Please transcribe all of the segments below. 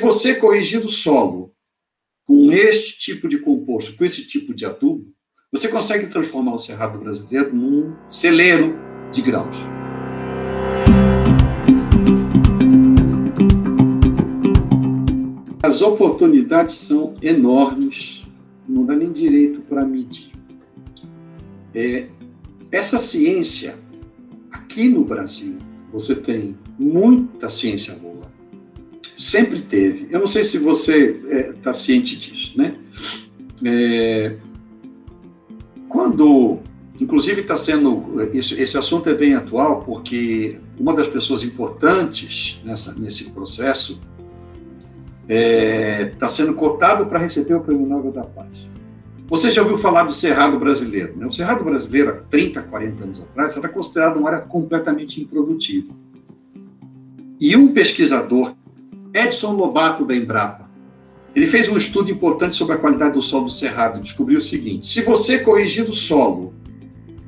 você corrigir o solo com este tipo de composto, com esse tipo de adubo, você consegue transformar o cerrado brasileiro num celeiro de grãos. As oportunidades são enormes, não dá nem direito para medir. É, essa ciência, aqui no Brasil, você tem muita ciência boa. Sempre teve. Eu não sei se você está é, tá ciente disso, né? É, quando, inclusive, está sendo. Esse, esse assunto é bem atual, porque uma das pessoas importantes nessa, nesse processo está é, tá sendo cotado para receber o Prêmio Nobel da Paz. Você já ouviu falar do Cerrado brasileiro? Né? O Cerrado brasileiro, há 30, 40 anos atrás, era considerado uma área completamente improdutiva. E um pesquisador, Edson Lobato, da Embrapa, ele fez um estudo importante sobre a qualidade do solo do Cerrado e descobriu o seguinte: se você corrigir o solo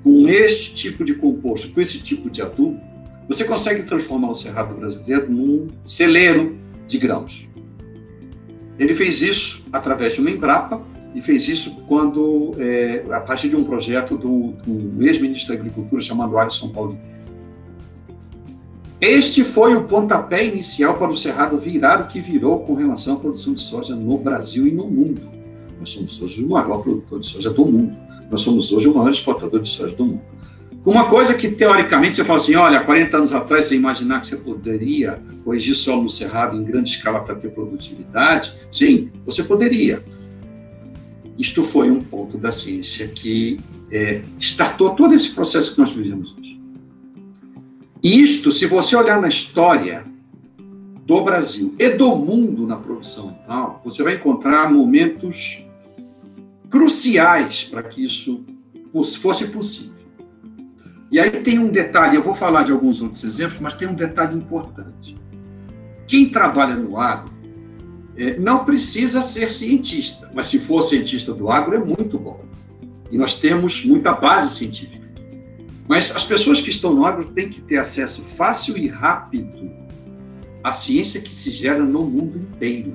com este tipo de composto, com esse tipo de adubo, você consegue transformar o Cerrado brasileiro num celeiro de grãos. Ele fez isso através de uma Embrapa e fez isso quando, é, a partir de um projeto do, do ex-ministro da Agricultura chamado Alisson Paulo. Este foi o pontapé inicial para o Cerrado virar o que virou com relação à produção de soja no Brasil e no mundo. Nós somos hoje o maior produtor de soja do mundo. Nós somos hoje o maior exportador de soja do mundo. Uma coisa que, teoricamente, você fala assim, olha, 40 anos atrás, você imaginar que você poderia corrigir solo no cerrado em grande escala para ter produtividade? Sim, você poderia. Isto foi um ponto da ciência que é, startou todo esse processo que nós vivemos hoje. Isto, se você olhar na história do Brasil e do mundo na produção animal, você vai encontrar momentos cruciais para que isso fosse possível. E aí tem um detalhe, eu vou falar de alguns outros exemplos, mas tem um detalhe importante. Quem trabalha no agro é, não precisa ser cientista, mas se for cientista do agro é muito bom. E nós temos muita base científica. Mas as pessoas que estão no agro têm que ter acesso fácil e rápido à ciência que se gera no mundo inteiro.